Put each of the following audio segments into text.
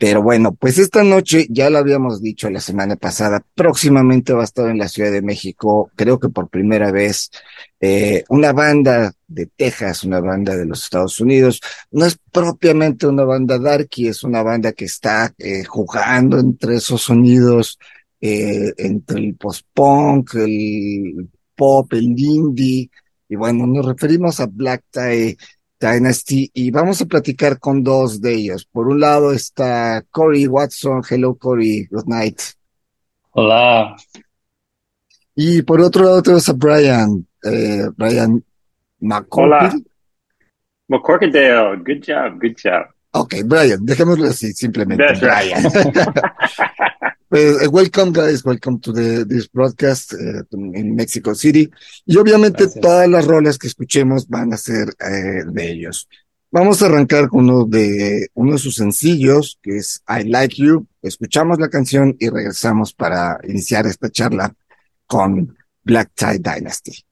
pero bueno, pues esta noche ya lo habíamos dicho la semana pasada, próximamente va a estar en la Ciudad de México, creo que por primera vez, eh, una banda de Texas, una banda de los Estados Unidos. No es propiamente una banda darky, es una banda que está eh, jugando entre esos sonidos, eh, entre el post-punk, el pop, el indie, y bueno, nos referimos a Black Tie Dynasty y vamos a platicar con dos de ellos. Por un lado está Corey Watson. Hello Corey, good night. Hola. Y por otro lado tenemos a Brian, eh, Brian Hola. McCorkadale, good job, good job. Ok, Brian, dejémoslo así, simplemente. Brian. Pues, eh, welcome guys, welcome to the, this broadcast uh, in Mexico City. Y obviamente todas las rolas que escuchemos van a ser eh, de ellos. Vamos a arrancar con uno de, uno de sus sencillos, que es I Like You. Escuchamos la canción y regresamos para iniciar esta charla con Black Tie Dynasty.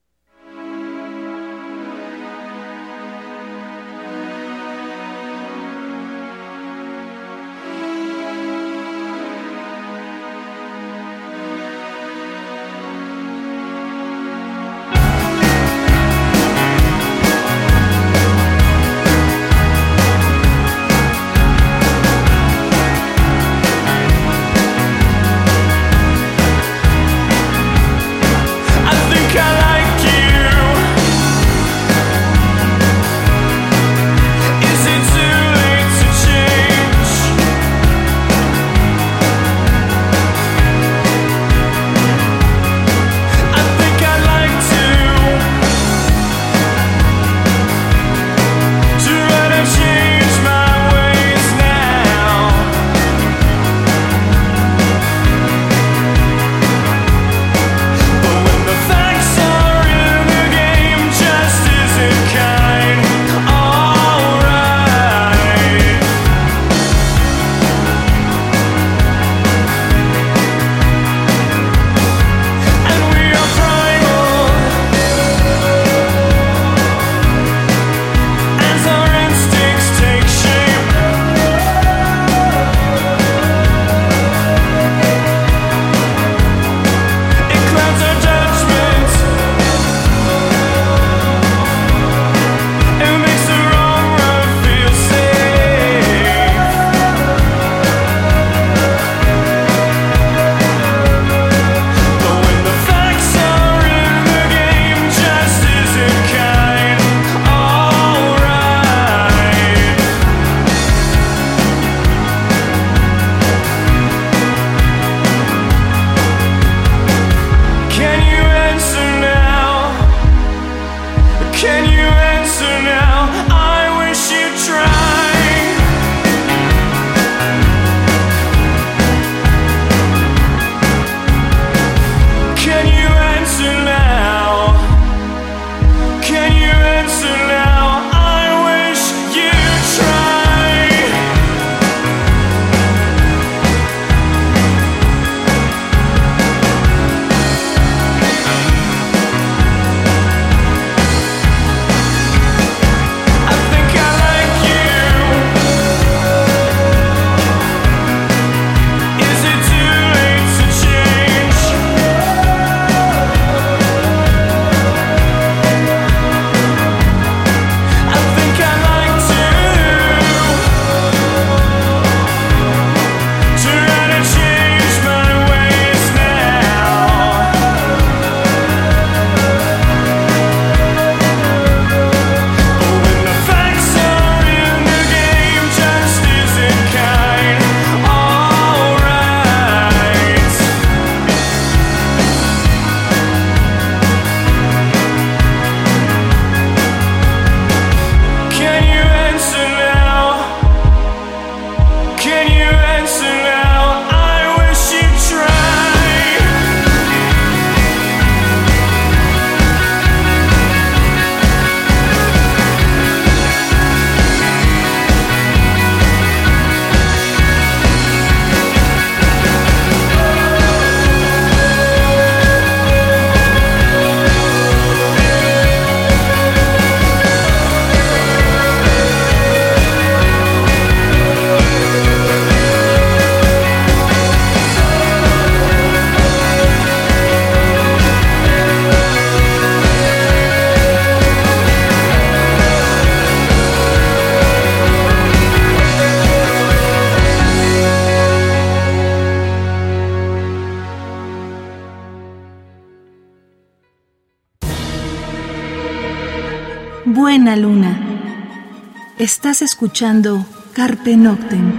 Estás escuchando Carpe Noctem.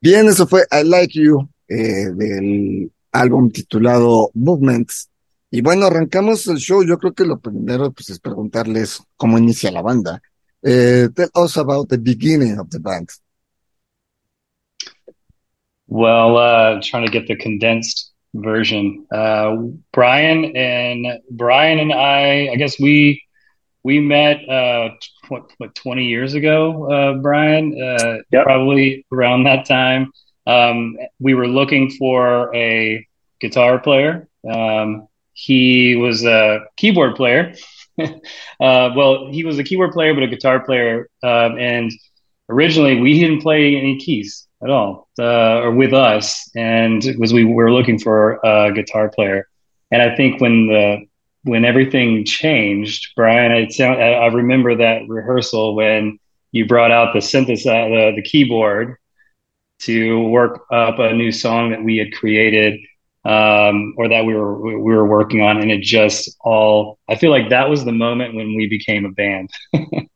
Bien, eso fue I Like You eh, del álbum titulado Movements. Y bueno, arrancamos el show. Yo creo que lo primero pues, es preguntarles cómo inicia la banda. Uh, tell us about the beginning of the band. Well, uh, trying to get the condensed version. Uh, Brian and Brian and I, I guess we we met uh, what, what twenty years ago, uh, Brian. Uh, yep. Probably around that time. Um, we were looking for a guitar player. Um, he was a keyboard player uh, well, he was a keyboard player, but a guitar player. Um, and originally, we didn't play any keys at all, uh, or with us. And it was we were looking for a guitar player. And I think when the when everything changed, Brian, I, sound, I remember that rehearsal when you brought out the synthesizer, the, the keyboard, to work up a new song that we had created um, or that we were we were working on, and it just all. I feel like that was the moment when we became a band. there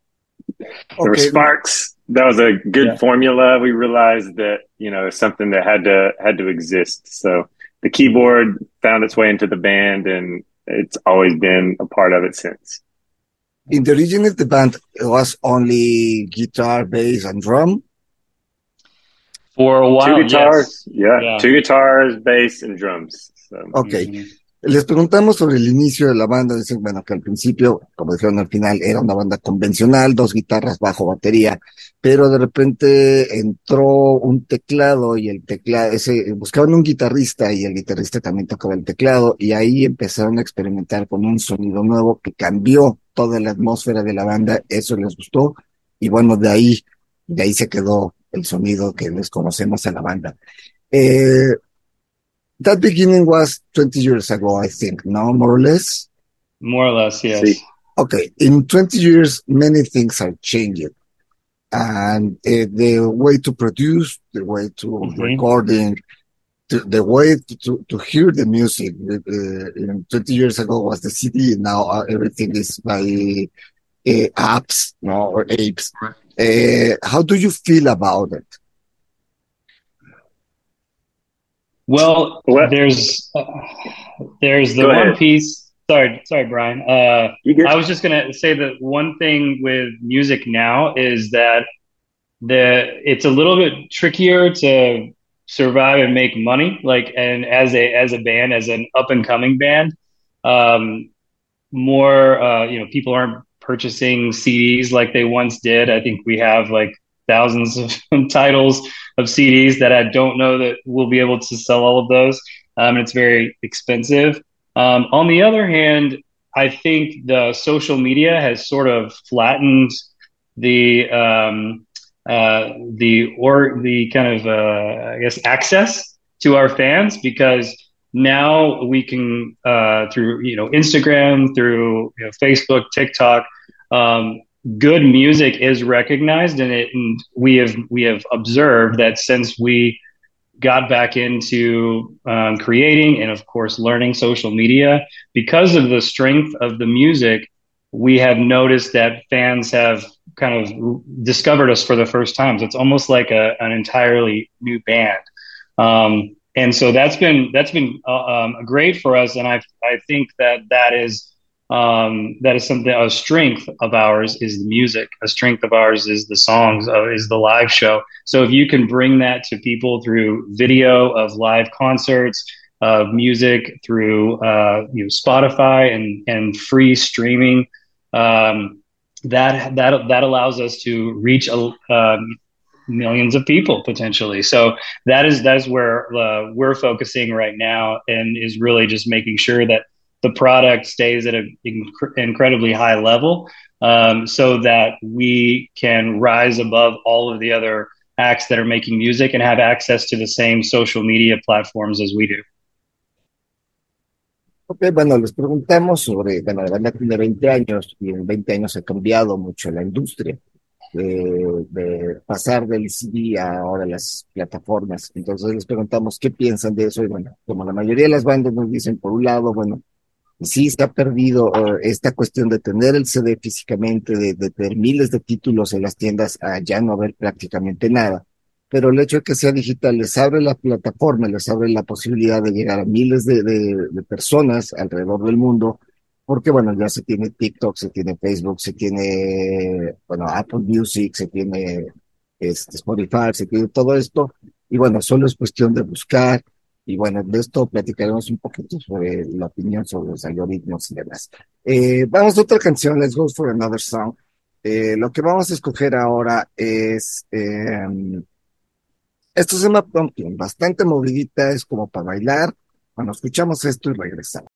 were sparks. That was a good yeah. formula. We realized that you know something that had to had to exist. So the keyboard found its way into the band, and it's always been a part of it since. In the original, the band was only guitar, bass, and drum. For a while, two guitars, yes. yeah, yeah, two guitars, bass, and drums. So. Ok. Mm -hmm. Les preguntamos sobre el inicio de la banda. Dicen, bueno, que al principio, como dijeron al final, era una banda convencional, dos guitarras, bajo, batería, pero de repente entró un teclado y el teclado, ese, buscaban un guitarrista y el guitarrista también tocaba el teclado y ahí empezaron a experimentar con un sonido nuevo que cambió toda la atmósfera de la banda. Eso les gustó y bueno, de ahí, de ahí se quedó el sonido que les conocemos a la banda. Eh, that beginning was 20 years ago, I think, no? More or less? More or less, yes. Sí. Okay, in 20 years, many things are changing. And uh, the way to produce, the way to mm-hmm. recording, to, the way to, to hear the music. Uh, 20 years ago was the CD. Now uh, everything is by uh, apps, no, or apes. Uh, how do you feel about it? Well, what? there's uh, there's the Go one ahead. piece. Sorry, sorry, Brian. Uh, I was just gonna say that one thing with music now is that the it's a little bit trickier to survive and make money. Like, and as a as a band, as an up and coming band, um, more uh, you know, people aren't purchasing CDs like they once did. I think we have like thousands of titles of CDs that I don't know that we'll be able to sell all of those. Um, and it's very expensive. Um, on the other hand, I think the social media has sort of flattened the um, uh, the or the kind of uh, I guess access to our fans because now we can uh, through you know Instagram, through you know, Facebook, TikTok, um, good music is recognized, and it and we have we have observed that since we got back into um, creating and of course learning social media. Because of the strength of the music we have noticed that fans have kind of discovered us for the first time. So it's almost like a, an entirely new band. Um, and so that's been that's been uh, um, great for us. And i i think that that is um, that is something a strength of ours is the music. A strength of ours is the songs uh, is the live show. So if you can bring that to people through video of live concerts of music through uh, you know spotify and and free streaming um, that that that allows us to reach um, millions of people potentially. So that is that is where uh, we're focusing right now and is really just making sure that the product stays at an inc- incredibly high level um, so that we can rise above all of the other acts that are making music and have access to the same social media platforms as we do. Ok, bueno, les preguntamos sobre, bueno, la banda tiene 20 años y en 20 años ha cambiado mucho la industria. De, de, pasar del CD a ahora las plataformas. Entonces les preguntamos qué piensan de eso y bueno, como la mayoría de las bandas nos dicen, por un lado, bueno, sí se ha perdido eh, esta cuestión de tener el CD físicamente, de, tener miles de títulos en las tiendas, a ya no haber prácticamente nada. Pero el hecho de que sea digital les abre la plataforma, les abre la posibilidad de llegar a miles de, de personas alrededor del mundo, porque bueno, ya se tiene TikTok, se tiene Facebook, se tiene, bueno, Apple Music, se tiene este, Spotify, se tiene todo esto, y bueno, solo es cuestión de buscar, y bueno, de esto platicaremos un poquito sobre la opinión sobre los algoritmos y demás. Eh, vamos a otra canción, Let's Go for Another Song. Eh, lo que vamos a escoger ahora es, eh, esto se llama Pumpkin, bastante movidita, es como para bailar. Bueno, escuchamos esto y regresamos.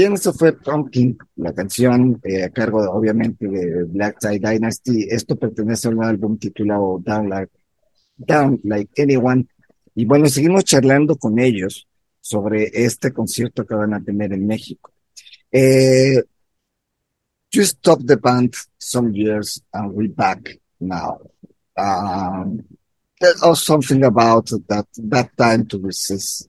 Bien, eso fue Pumpkin, la canción eh, a cargo obviamente de Black Tie Dynasty. Esto pertenece a un álbum titulado Down Like, Down Like Anyone. Y bueno, seguimos charlando con ellos sobre este concierto que van a tener en México. Eh, you stopped the band some years and we're back now. Um, tell us something about that that time to resist.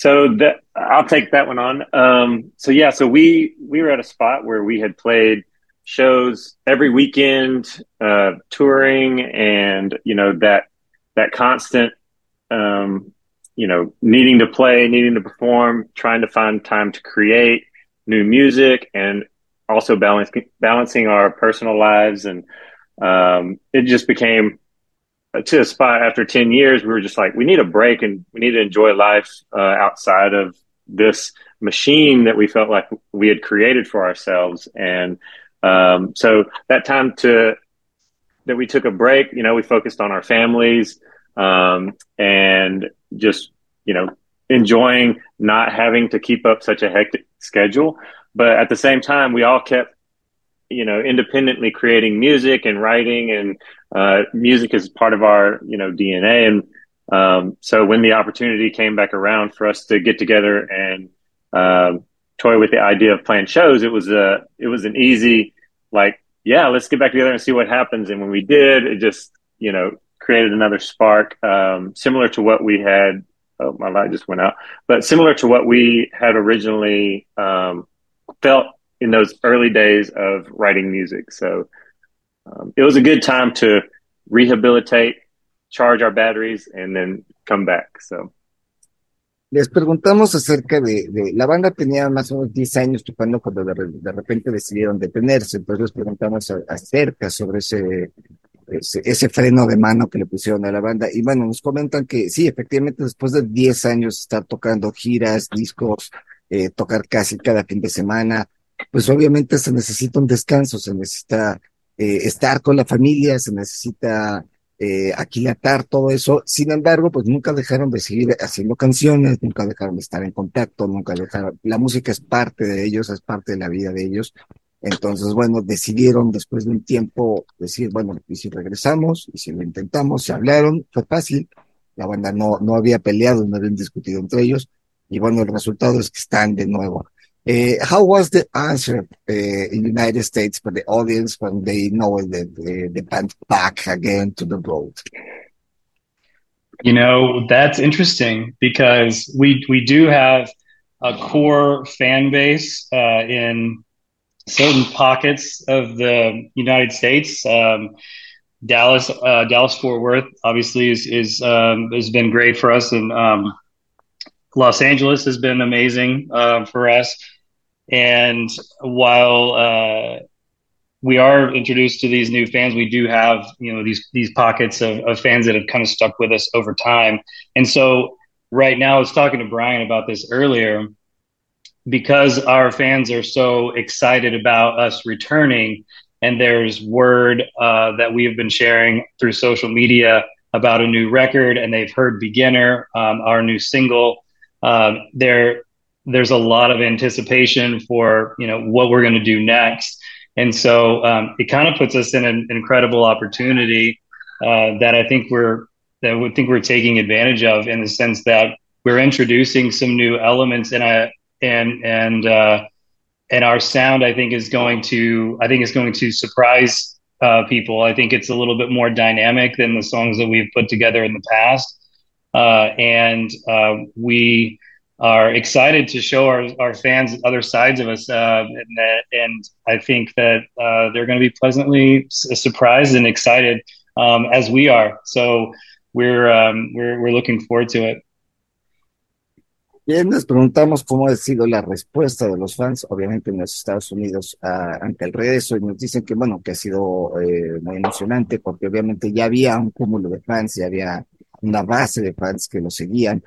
So that I'll take that one on. Um, so yeah, so we we were at a spot where we had played shows every weekend, uh, touring, and you know that that constant, um, you know, needing to play, needing to perform, trying to find time to create new music, and also balancing balancing our personal lives, and um, it just became to a spot after 10 years, we were just like, we need a break and we need to enjoy life uh, outside of this machine that we felt like we had created for ourselves. And um, so that time to that we took a break, you know, we focused on our families um, and just, you know, enjoying not having to keep up such a hectic schedule. But at the same time, we all kept you know independently creating music and writing and uh, music is part of our you know DNA and um, so when the opportunity came back around for us to get together and um, toy with the idea of playing shows, it was a it was an easy like yeah let's get back together and see what happens and when we did it just you know created another spark um, similar to what we had oh my light just went out but similar to what we had originally um, felt in those early days of writing music. So um, it was a good time to rehabilitate, charge our batteries, and then come back. So. Les preguntamos acerca de, de, la banda tenía más o menos 10 años tocando cuando de, de repente decidieron detenerse, entonces les preguntamos a, acerca sobre ese, ese, ese, freno de mano que le pusieron a la banda y bueno, nos comentan que sí, efectivamente después de 10 años estar tocando giras, discos, eh, tocar casi cada fin de semana, pues obviamente se necesita un descanso, se necesita eh, estar con la familia, se necesita eh, aquilatar todo eso. Sin embargo, pues nunca dejaron de seguir haciendo canciones, nunca dejaron de estar en contacto, nunca dejaron, la música es parte de ellos, es parte de la vida de ellos. Entonces, bueno, decidieron después de un tiempo decir, bueno, y si regresamos, y si lo intentamos, se hablaron, fue fácil, la banda no, no había peleado, no habían discutido entre ellos, y bueno, el resultado es que están de nuevo. Uh, how was the answer uh, in the United States for the audience when they know that the, the band back again to the road? You know, that's interesting because we we do have a core fan base uh, in certain pockets of the United States. Um, Dallas, uh, Dallas Fort Worth, obviously, is is um, has been great for us, and um, Los Angeles has been amazing uh, for us. And while uh, we are introduced to these new fans, we do have you know these these pockets of, of fans that have kind of stuck with us over time. And so right now, I was talking to Brian about this earlier because our fans are so excited about us returning and there's word uh, that we have been sharing through social media about a new record and they've heard beginner um, our new single um, there there's a lot of anticipation for you know what we're going to do next and so um, it kind of puts us in an incredible opportunity uh, that i think we're that we think we're taking advantage of in the sense that we're introducing some new elements and I and and uh, and our sound I think is going to I think is going to surprise uh, people. I think it's a little bit more dynamic than the songs that we've put together in the past, and uh, we are excited to show our, our fans other sides of us. Uh, and, and, I think that uh, they're going to be pleasantly surprised and excited um, as we are. So we're, um, we're, we're looking forward to it. Bien, nos preguntamos cómo ha sido la respuesta de los fans, obviamente en los Estados Unidos, uh, ante el regreso, y nos dicen que, bueno, que ha sido eh, muy emocionante, porque obviamente ya había un cúmulo de fans, ya había una base de fans que lo seguían,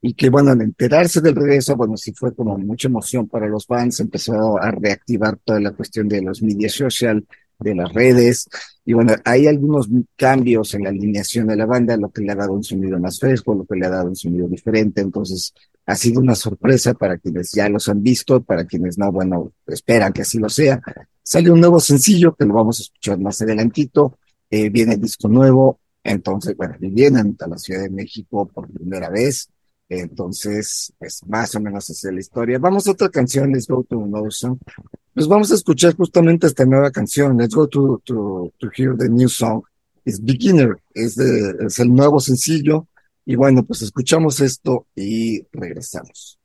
y que bueno, al enterarse del regreso, bueno, sí fue como mucha emoción para los fans, empezó a reactivar toda la cuestión de los media social, de las redes. Y bueno, hay algunos cambios en la alineación de la banda, lo que le ha dado un sonido más fresco, lo que le ha dado un sonido diferente. Entonces, ha sido una sorpresa para quienes ya los han visto, para quienes no, bueno, esperan que así lo sea. Sale un nuevo sencillo que lo vamos a escuchar más adelantito. Eh, viene el disco nuevo. Entonces, bueno, vienen a la Ciudad de México por primera vez. Entonces, pues más o menos así la historia. Vamos a otra canción, Let's Go to Another Song. Pues vamos a escuchar justamente esta nueva canción, Let's Go to, to, to Hear the New Song. Es Beginner, es, es el nuevo sencillo. Y bueno, pues escuchamos esto y regresamos.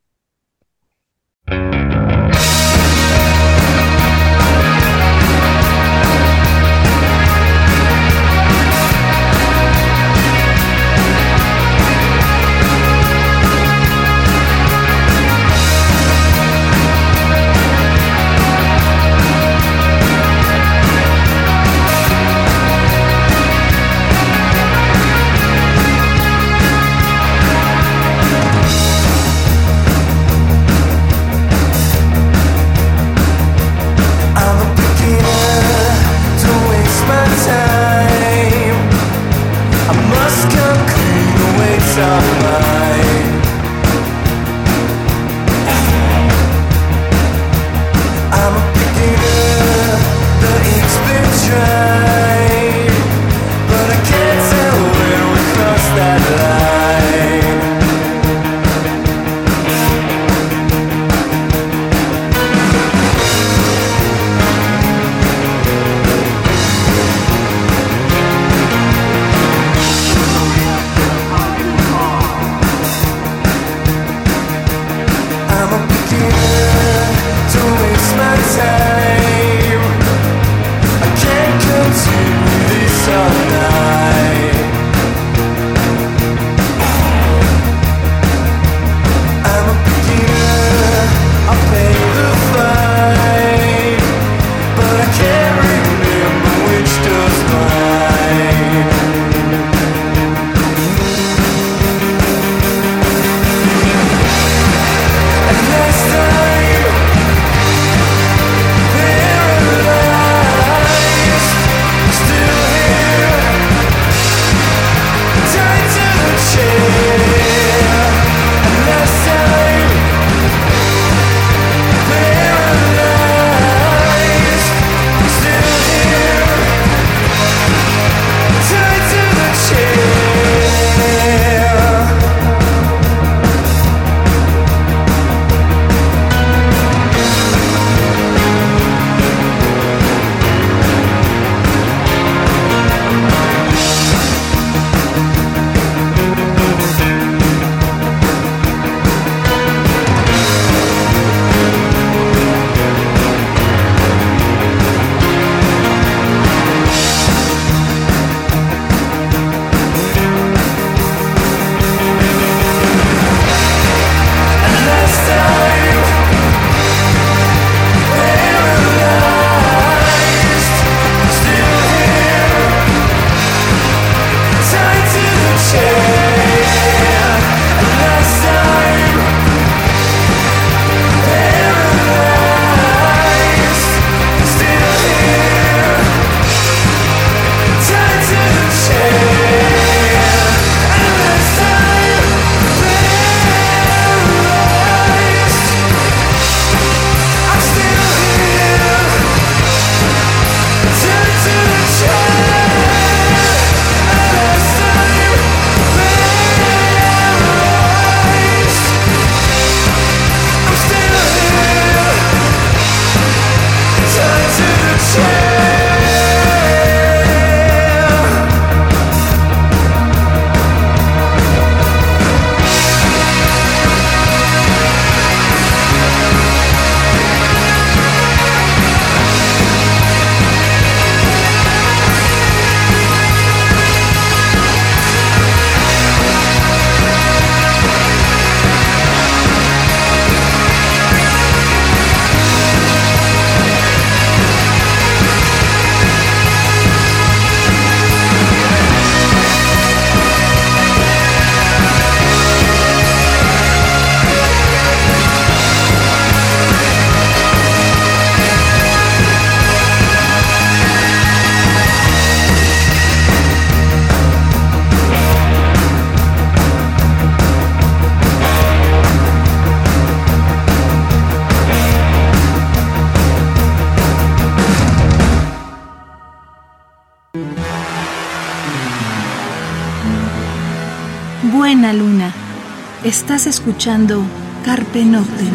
Estás escuchando Carpe Noctem.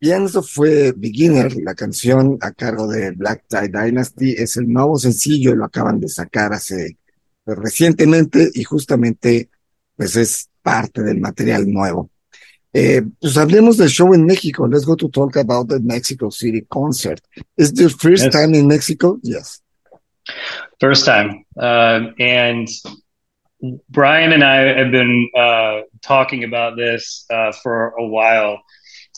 Bien, eso fue Beginner, la canción a cargo de Black Tie Dynasty. Es el nuevo sencillo, lo acaban de sacar hace pues, recientemente y justamente pues es parte del material nuevo. Eh, pues hablemos del show en México. Let's go to talk about the Mexico City concert. Is this first yes. time in Mexico? Yes. First time. Uh, and Brian and I have been uh, talking about this uh, for a while.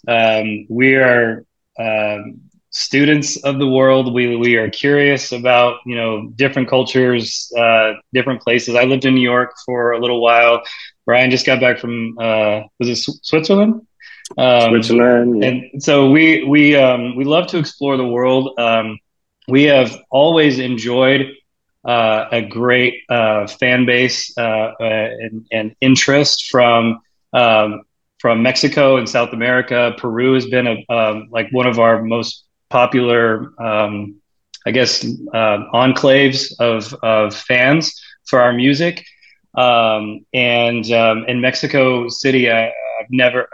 Um, we are um, students of the world. We we are curious about you know different cultures, uh, different places. I lived in New York for a little while. Brian just got back from uh, was it Switzerland? Um, Switzerland, yeah. and so we we um, we love to explore the world. Um, we have always enjoyed uh, a great uh, fan base uh, uh, and, and, interest from um, from Mexico and South America. Peru has been a, um, like one of our most popular, um, I guess, uh, enclaves of, of fans for our music. Um, and um, in Mexico City, I, have never,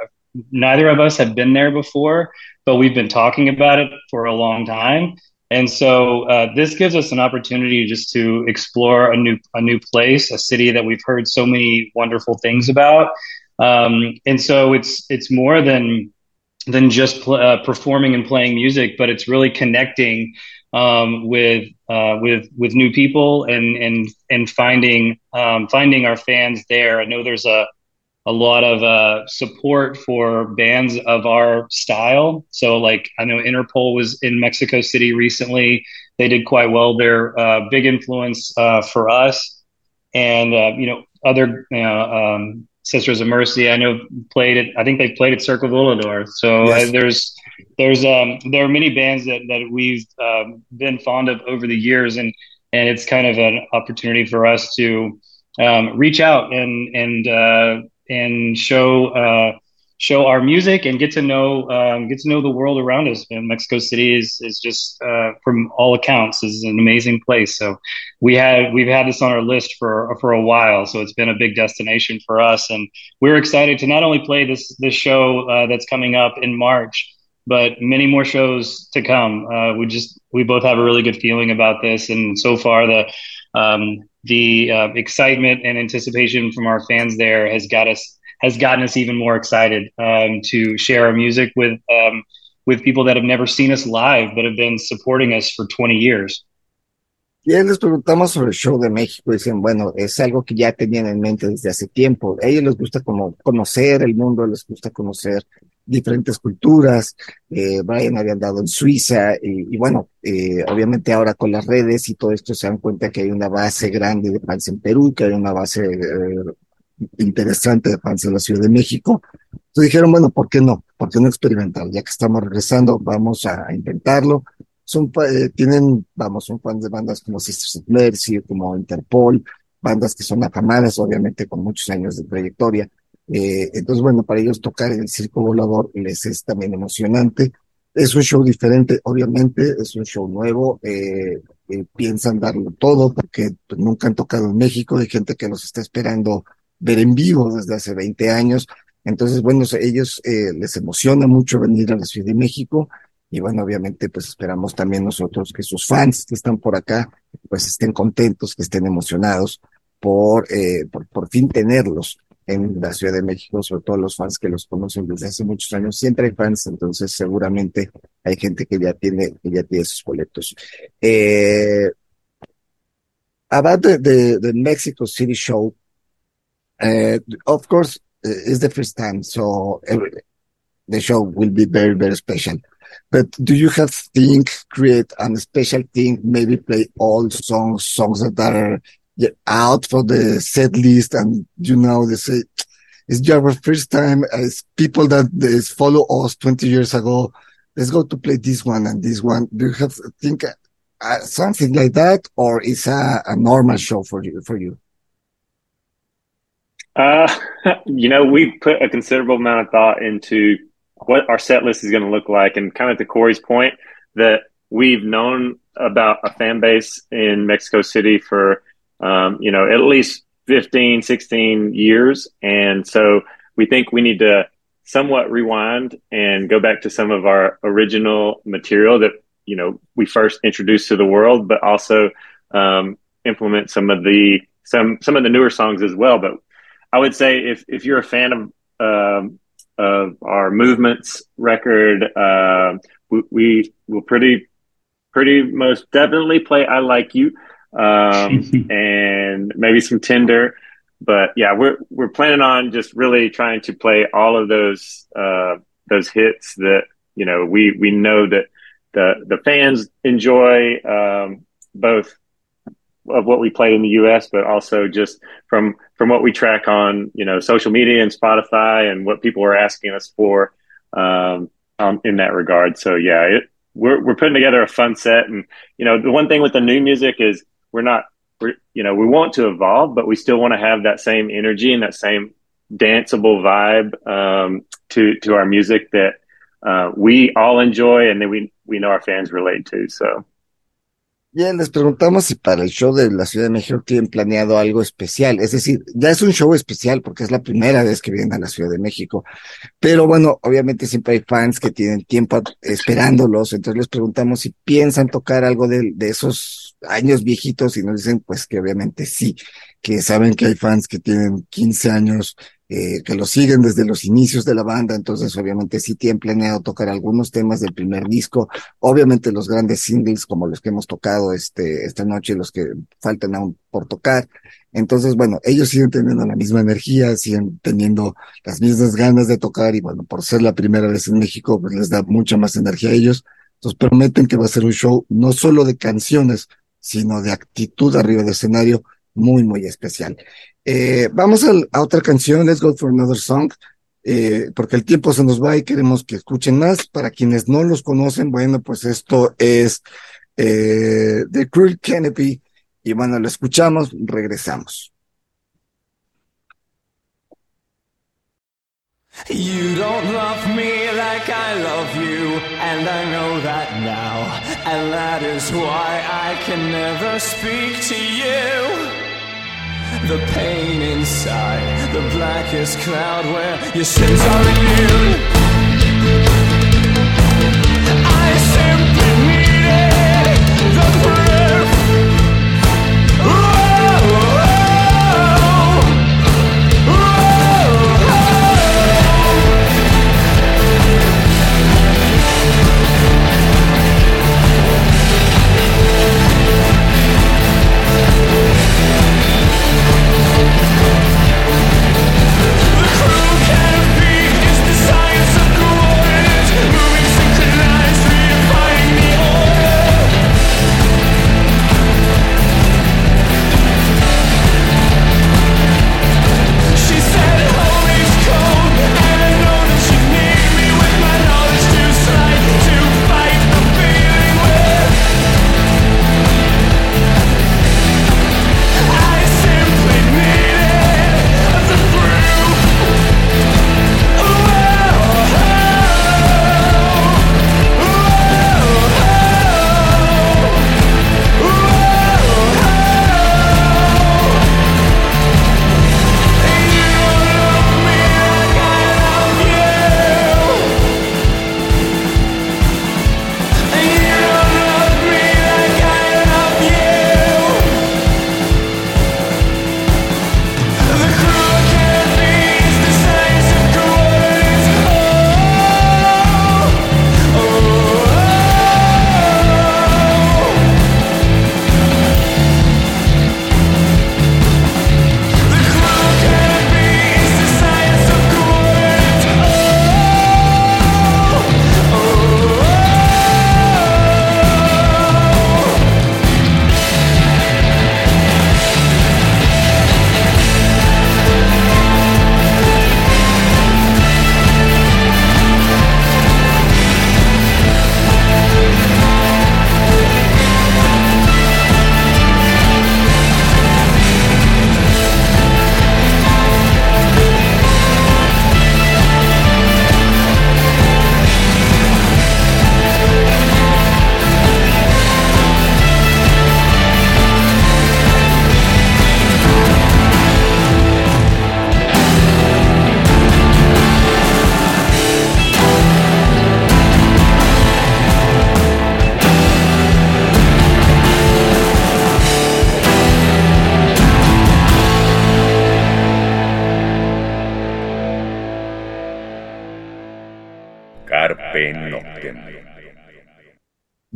neither of us have been there before, but we've been talking about it for a long time. And so uh, this gives us an opportunity just to explore a new a new place, a city that we've heard so many wonderful things about, um, and so it's it's more than than just pl- uh, performing and playing music, but it's really connecting um, with uh, with with new people and and and finding um, finding our fans there. I know there's a a lot of uh, support for bands of our style. So, like I know Interpol was in Mexico City recently; they did quite well. They're a uh, big influence uh, for us, and uh, you know other you know, um, Sisters of Mercy. I know played it. I think they played at Circo Volador. So uh, yes. there's there's um there are many bands that that we've um, been fond of over the years, and and it's kind of an opportunity for us to um, reach out and and uh, and show uh, show our music and get to know um, get to know the world around us. And Mexico City is is just uh, from all accounts is an amazing place. So we had we've had this on our list for for a while. So it's been a big destination for us, and we're excited to not only play this this show uh, that's coming up in March. But many more shows to come. Uh, we just we both have a really good feeling about this, and so far the um, the uh, excitement and anticipation from our fans there has got us has gotten us even more excited um, to share our music with um, with people that have never seen us live but have been supporting us for 20 years. Bien, les preguntamos sobre el show de México. Dicen, bueno, es algo que ya tenían en mente desde hace tiempo. A ellos les gusta como conocer el mundo, les gusta conocer diferentes culturas. Eh, Brian había andado en Suiza y, y bueno, eh, obviamente ahora con las redes y todo esto se dan cuenta que hay una base grande de fans en Perú, que hay una base eh, interesante de fans en la Ciudad de México. Entonces dijeron, bueno, ¿por qué no? ¿Por qué no experimentar? Ya que estamos regresando, vamos a, intentarlo. Son, eh, tienen, vamos, son fans de bandas como Sisters of Mercy, como Interpol, bandas que son afamadas, obviamente con muchos años de trayectoria. Eh, entonces, bueno, para ellos tocar el circo volador les es también emocionante. Es un show diferente, obviamente, es un show nuevo. Eh, eh piensan darlo todo porque pues, nunca han tocado en México. Hay gente que los está esperando ver en vivo desde hace 20 años. Entonces, bueno, ellos eh, les emociona mucho venir a la Ciudad de México y bueno, obviamente pues esperamos también nosotros que sus fans que están por acá pues estén contentos, que estén emocionados por, eh, por, por fin tenerlos en la Ciudad de México, sobre todo los fans que los conocen desde hace muchos años. Siempre hay fans, entonces seguramente hay gente que ya tiene, que ya tiene sus boletos. Eh, about the, the, Mexico City show, Uh, of course, it's the first time, so every, the show will be very, very special. But do you have think create a special thing? Maybe play all songs, songs that are out for the set list, and you know they say it's your first time as people that is follow us 20 years ago. Let's go to play this one and this one. Do you have to think uh, something like that, or is a, a normal show for you for you? Uh, you know, we put a considerable amount of thought into what our set list is going to look like, and kind of to Corey's point that we've known about a fan base in Mexico City for, um, you know, at least 15, 16 years. And so we think we need to somewhat rewind and go back to some of our original material that, you know, we first introduced to the world, but also um, implement some of the some some of the newer songs as well. But I would say if if you're a fan of um, of our movements record, uh, we, we will pretty pretty most definitely play "I Like You" um, and maybe some Tender. But yeah, we're we're planning on just really trying to play all of those uh, those hits that you know we we know that the the fans enjoy um, both of what we play in the U.S., but also just from from what we track on you know social media and Spotify and what people are asking us for um, um, in that regard. So yeah, it, we're we're putting together a fun set, and you know the one thing with the new music is we're not we're you know we want to evolve, but we still want to have that same energy and that same danceable vibe um, to to our music that uh, we all enjoy and that we we know our fans relate to. So. Bien, les preguntamos si para el show de la Ciudad de México tienen planeado algo especial. Es decir, ya es un show especial porque es la primera vez que vienen a la Ciudad de México. Pero bueno, obviamente siempre hay fans que tienen tiempo esperándolos. Entonces les preguntamos si piensan tocar algo de, de esos años viejitos y nos dicen pues que obviamente sí, que saben que hay fans que tienen 15 años eh, que lo siguen desde los inicios de la banda, entonces obviamente sí tienen planeado tocar algunos temas del primer disco, obviamente los grandes singles como los que hemos tocado este, esta noche, los que faltan aún por tocar. Entonces, bueno, ellos siguen teniendo la misma energía, siguen teniendo las mismas ganas de tocar y bueno, por ser la primera vez en México, pues les da mucha más energía a ellos. Entonces prometen que va a ser un show no solo de canciones, sino de actitud arriba del escenario muy, muy especial. Eh, vamos a, a, otra canción, Let's Go for Another Song, eh, porque el tiempo se nos va y queremos que escuchen más. Para quienes no los conocen, bueno, pues esto es eh, The Cruel Canopy. Y bueno, lo escuchamos, regresamos. You don't love me like I love you, and I know that now, and that is why I can never speak to you. The pain inside, the blackest cloud where your sins are immune. I simply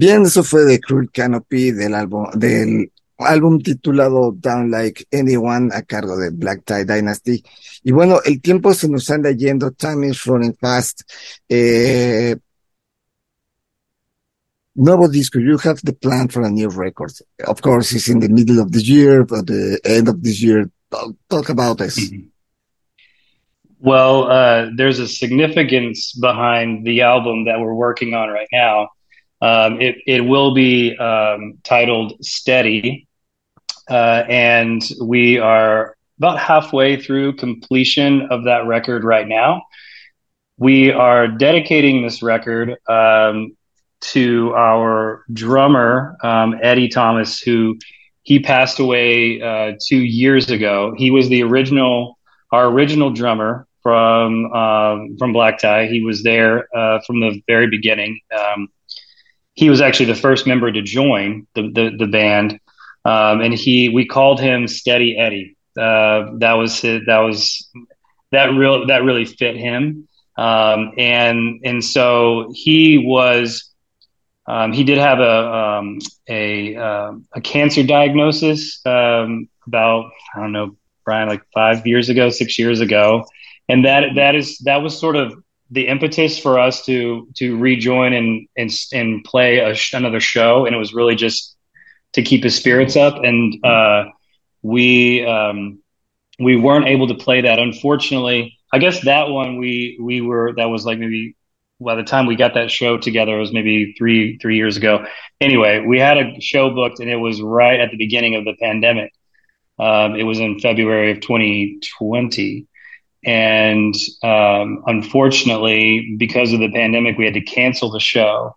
Bien, eso fue de Cruel Canopy del álbum, del álbum titulado Down Like Anyone a cargo de Black Tie Dynasty. Y bueno, el tiempo se nos anda yendo, time is running fast. Eh, nuevo disco, you have the plan for a new record. Of course, it's in the middle of the year, but the end of this year. Talk, talk about this. Mm-hmm. Well, uh, there's a significance behind the album that we're working on right now. Um, it, it will be um, titled Steady, uh, and we are about halfway through completion of that record right now. We are dedicating this record um, to our drummer, um, Eddie Thomas, who he passed away uh, two years ago. He was the original, our original drummer from um, from Black Tie. He was there uh, from the very beginning. He was actually the first member to join the the, the band, um, and he we called him Steady Eddie. Uh, that was his, that was that real that really fit him, um, and and so he was. Um, he did have a um, a uh, a cancer diagnosis um, about I don't know Brian like five years ago, six years ago, and that that is that was sort of the impetus for us to to rejoin and and and play a, another show, and it was really just to keep his spirits up. And uh, we um, we weren't able to play that, unfortunately. I guess that one we we were that was like maybe by the time we got that show together, it was maybe three three years ago. Anyway, we had a show booked, and it was right at the beginning of the pandemic. Um, it was in February of 2020, and um, unfortunately, because of the pandemic, we had to cancel the show.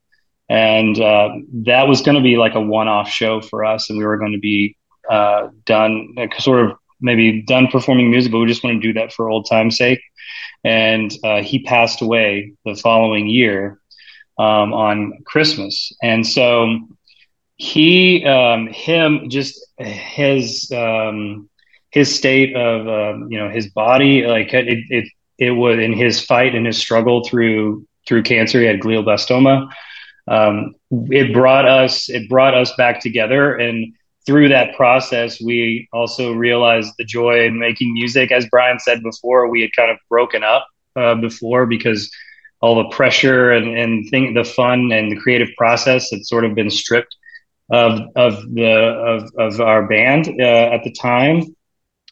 And uh, that was going to be like a one-off show for us, and we were going to be uh, done, sort of maybe done performing music, but we just want to do that for old time's sake. And uh, he passed away the following year um, on Christmas, and so he, um, him, just his um, his state of um, you know his body like it, it it was in his fight and his struggle through through cancer he had glioblastoma. Um, it brought us it brought us back together. And through that process we also realized the joy in making music. As brian said before we had kind of broken up uh, before because all the pressure and, and thing, the fun and the creative process had sort of been stripped of of the of, of our band uh, at the time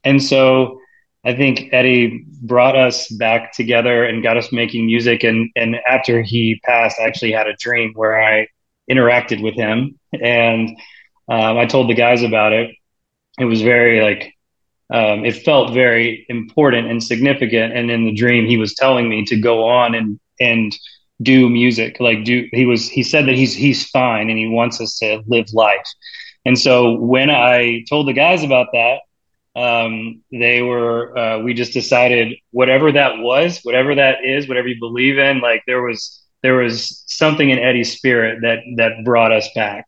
and so I think Eddie brought us back together and got us making music. And, and after he passed, I actually had a dream where I interacted with him and um, I told the guys about it. It was very like, um, it felt very important and significant. And in the dream, he was telling me to go on and, and do music. Like do, he was, he said that he's, he's fine and he wants us to live life. And so when I told the guys about that, um, they were uh, we just decided whatever that was whatever that is whatever you believe in like there was there was something in eddie's spirit that that brought us back.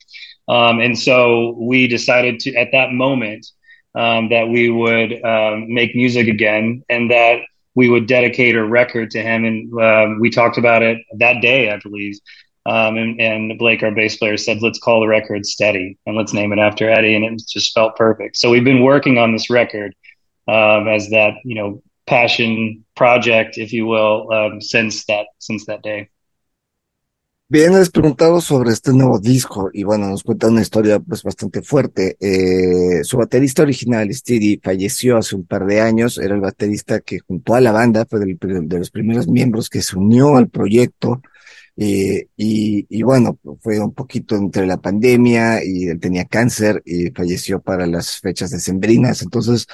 Um, and so we decided to at that moment um, that we would um, make music again and that we would dedicate a record to him. And uh, we talked about it that day i believe um, and, and, Blake, our bass player, said, let's call the record Steady and let's name it after Eddie. And it just felt perfect. So we've been working on this record um, as that, you know, passion project, if you will, um, since that, since that day. Bien, les preguntado sobre este nuevo disco y bueno, nos cuenta una historia pues bastante fuerte. Eh, su baterista original, Steady, falleció hace un par de años. Era el baterista que junto a la banda fue del, de los primeros miembros que se unió al proyecto. Eh, y, y, bueno, fue un poquito entre la pandemia y él tenía cáncer y falleció para las fechas decembrinas. Entonces,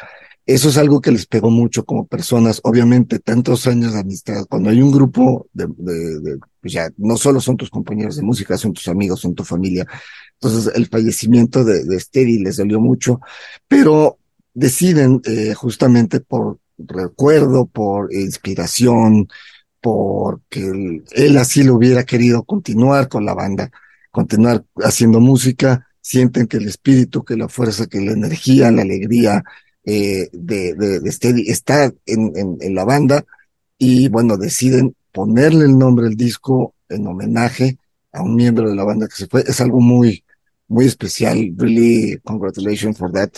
eso es algo que les pegó mucho como personas. Obviamente, tantos años de amistad, cuando hay un grupo de, de, pues ya no solo son tus compañeros de música, son tus amigos, son tu familia. Entonces, el fallecimiento de, de Steady les dolió mucho, pero deciden eh, justamente por recuerdo, por inspiración, porque él, así lo hubiera querido continuar con la banda, continuar haciendo música, sienten que el espíritu, que la fuerza, que la energía, la alegría eh, de, de, Steady está en, en, la banda y bueno, deciden ponerle el nombre al disco en homenaje a un miembro de la banda que se fue. Es algo muy, muy especial. Really, congratulations for that.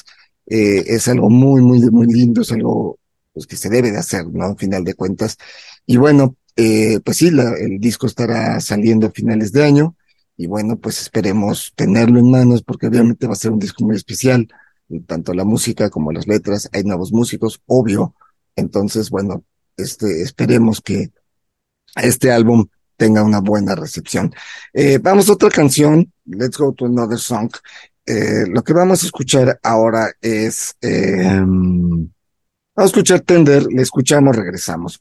Eh, es algo muy, muy, muy lindo, es algo pues, que se debe de hacer, ¿no? Al final de cuentas. Y bueno, eh, pues sí, la, el disco estará saliendo a finales de año. Y bueno, pues esperemos tenerlo en manos porque obviamente va a ser un disco muy especial. Tanto la música como las letras. Hay nuevos músicos, obvio. Entonces, bueno, este, esperemos que este álbum tenga una buena recepción. Eh, vamos a otra canción, Let's Go to Another Song. Eh, lo que vamos a escuchar ahora es, eh, vamos a escuchar Tender, le escuchamos, regresamos.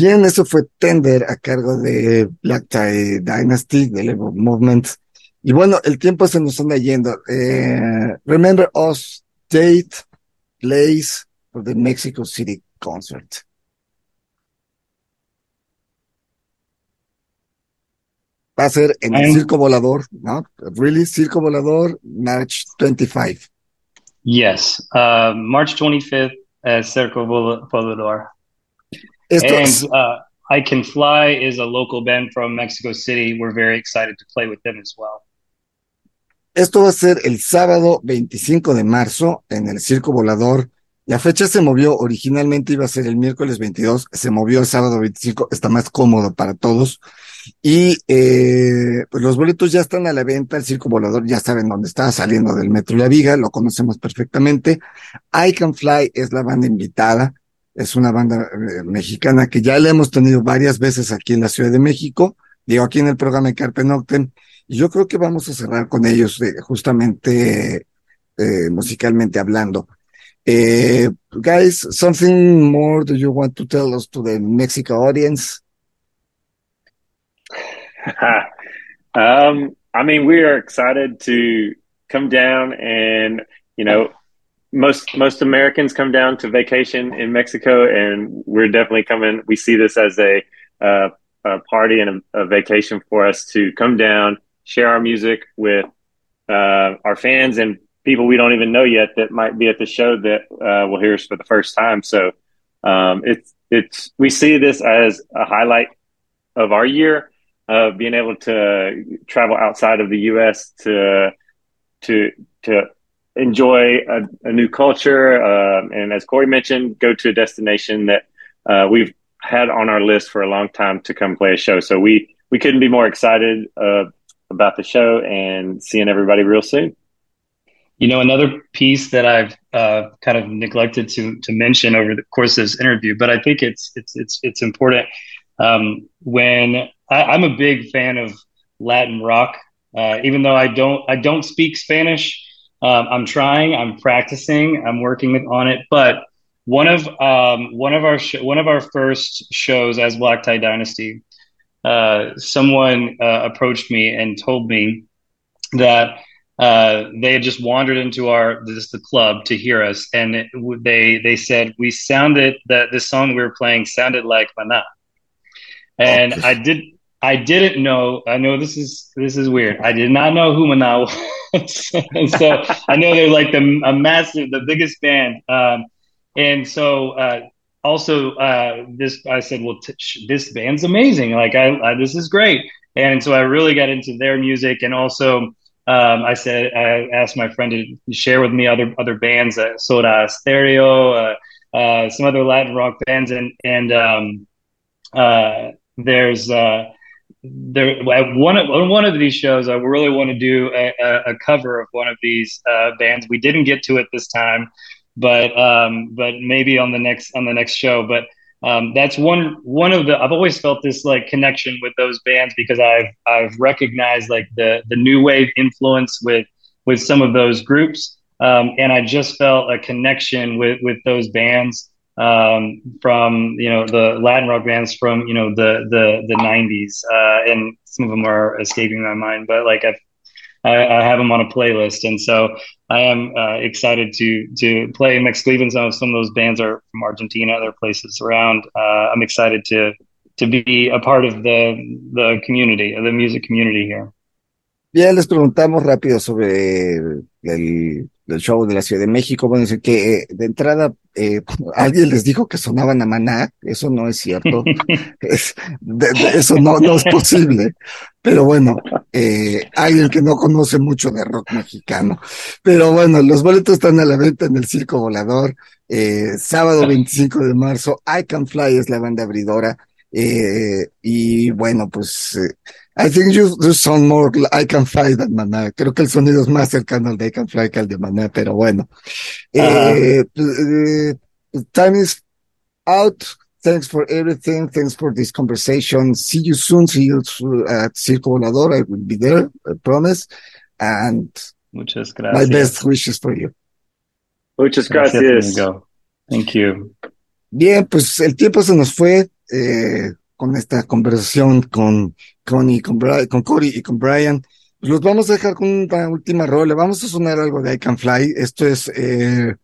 Bien, eso fue Tender a cargo de Black Tie Dynasty, de Level Movement. Y bueno, el tiempo se nos anda yendo. Eh, remember Us, Date, Place for the Mexico City Concert. Va a ser en el Circo Volador, ¿no? Really, Circo Volador, March 25. Yes, uh, March 25th. at Circo Volador. And uh, I Can Fly is a local band from Mexico City. We're very excited to play with them as well. Esto va a ser el sábado 25 de marzo en el Circo Volador. La fecha se movió, originalmente iba a ser el miércoles 22, se movió el sábado 25, está más cómodo para todos. Y eh, pues los boletos ya están a la venta, el Circo Volador ya saben dónde está, saliendo del Metro La Viga, lo conocemos perfectamente. I Can Fly es la banda invitada, es una banda eh, mexicana que ya la hemos tenido varias veces aquí en la Ciudad de México, digo aquí en el programa de Carpe Noctem, y yo creo que vamos a cerrar con ellos eh, justamente eh, musicalmente hablando. Guys, something more do you want to tell us to the Mexico audience? um, I mean, we are excited to come down and, you know, most most Americans come down to vacation in Mexico, and we're definitely coming. We see this as a, uh, a party and a, a, vacation for us to come down, share our music with uh, our fans and people we don't even know yet that might be at the show that uh, will hear us for the first time. So um, it's it's we see this as a highlight of our year of being able to travel outside of the U.S. to to to enjoy a, a new culture, uh, and as Corey mentioned, go to a destination that uh, we've had on our list for a long time to come play a show. So we we couldn't be more excited uh, about the show and seeing everybody real soon. You know, another piece that I've uh, kind of neglected to to mention over the course of this interview, but I think it's it's it's it's important. Um, when I, am a big fan of Latin rock, uh, even though I don't I don't speak Spanish. Um, I'm trying. I'm practicing. I'm working on it. But one of um, one of our sh- one of our first shows as Black Tie Dynasty, uh, someone uh, approached me and told me that uh, they had just wandered into our this the club to hear us, and it, they they said we sounded that the song we were playing sounded like Mana, and I did I didn't know. I know this is this is weird. I did not know who Mana was, and so I know they're like the a massive, the biggest band. Um, and so uh, also uh, this, I said, well, t- this band's amazing. Like I, I, this is great. And so I really got into their music, and also um, I said I asked my friend to share with me other other bands, uh, Soda Stereo, uh, uh, some other Latin rock bands, and and um, uh, there's uh, there one of one of these shows I really want to do a, a cover of one of these uh, bands. We didn't get to it this time, but um, but maybe on the next on the next show. But um, that's one one of the I've always felt this like connection with those bands because I've I've recognized like the the new wave influence with with some of those groups, um, and I just felt a connection with with those bands um, from you know the Latin rock bands from you know the the the '90s, uh, and some of them are escaping my mind, but like I've I, I, have them on a playlist, and so I am uh, excited to to play Mexico. Even some some of those bands are from Argentina, other places around. Uh, I'm excited to to be a part of the the community, the music community here. Bien, les preguntamos rápido sobre el del show de la Ciudad de México. Bueno, dice que eh, de entrada eh, alguien les dijo que sonaban a Maná, eso no es cierto, eso no, no es posible, pero bueno, eh, alguien que no conoce mucho de rock mexicano. Pero bueno, los boletos están a la venta en el Circo Volador, eh, sábado 25 de marzo, I Can Fly es la banda abridora, eh, y bueno, pues I think you, you sound more I Can Fly than Maná. Creo que el sonido es más cercano al de I Can Fly que al de Maná, pero bueno. Uh -huh. eh, time is out. Thanks for everything. Thanks for this conversation. See you soon. See you at Circo Volador. I will be there, I promise. And Muchas gracias. my best wishes for you. Muchas gracias. Thank you. Bien, pues el tiempo se nos fue. Eh, con esta conversación con Connie, con, con Cory y con Brian. Pues los vamos a dejar con una última rola. Vamos a sonar algo de I Can Fly. Esto es eh,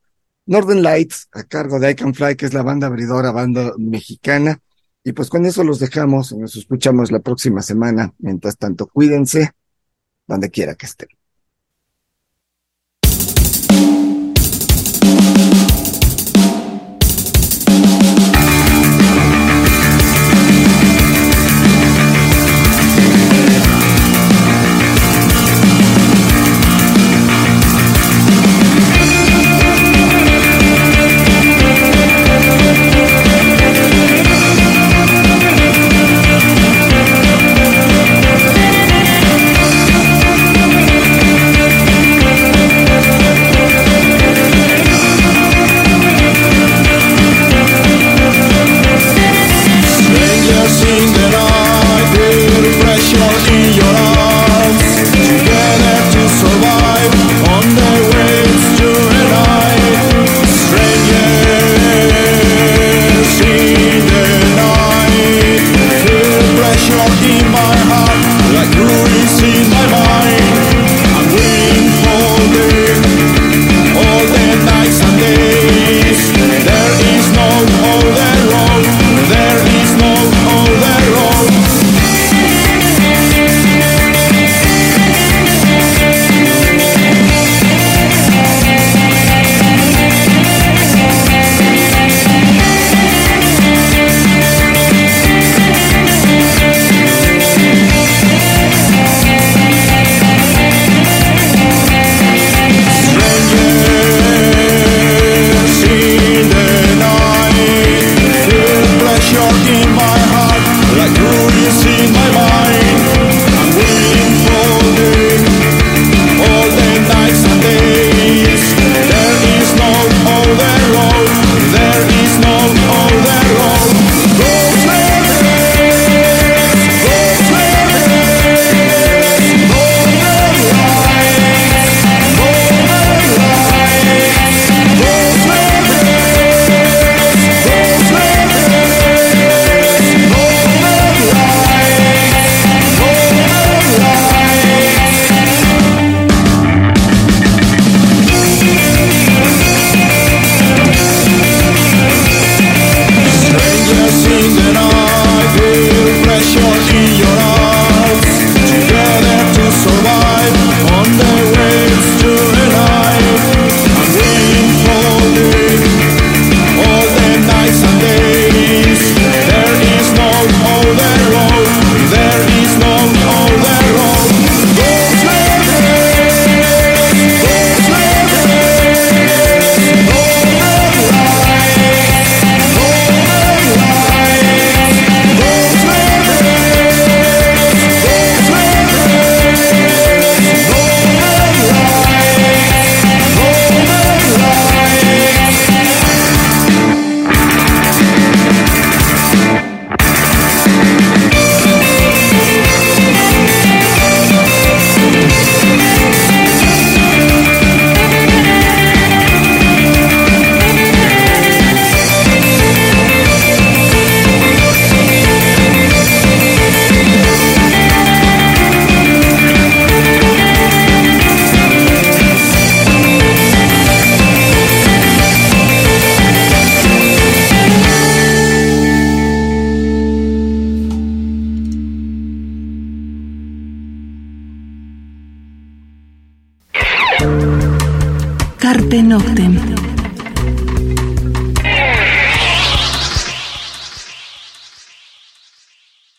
Northern Lights, a cargo de I Can Fly, que es la banda abridora, banda mexicana. Y pues con eso los dejamos nos escuchamos la próxima semana. Mientras tanto, cuídense donde quiera que estén.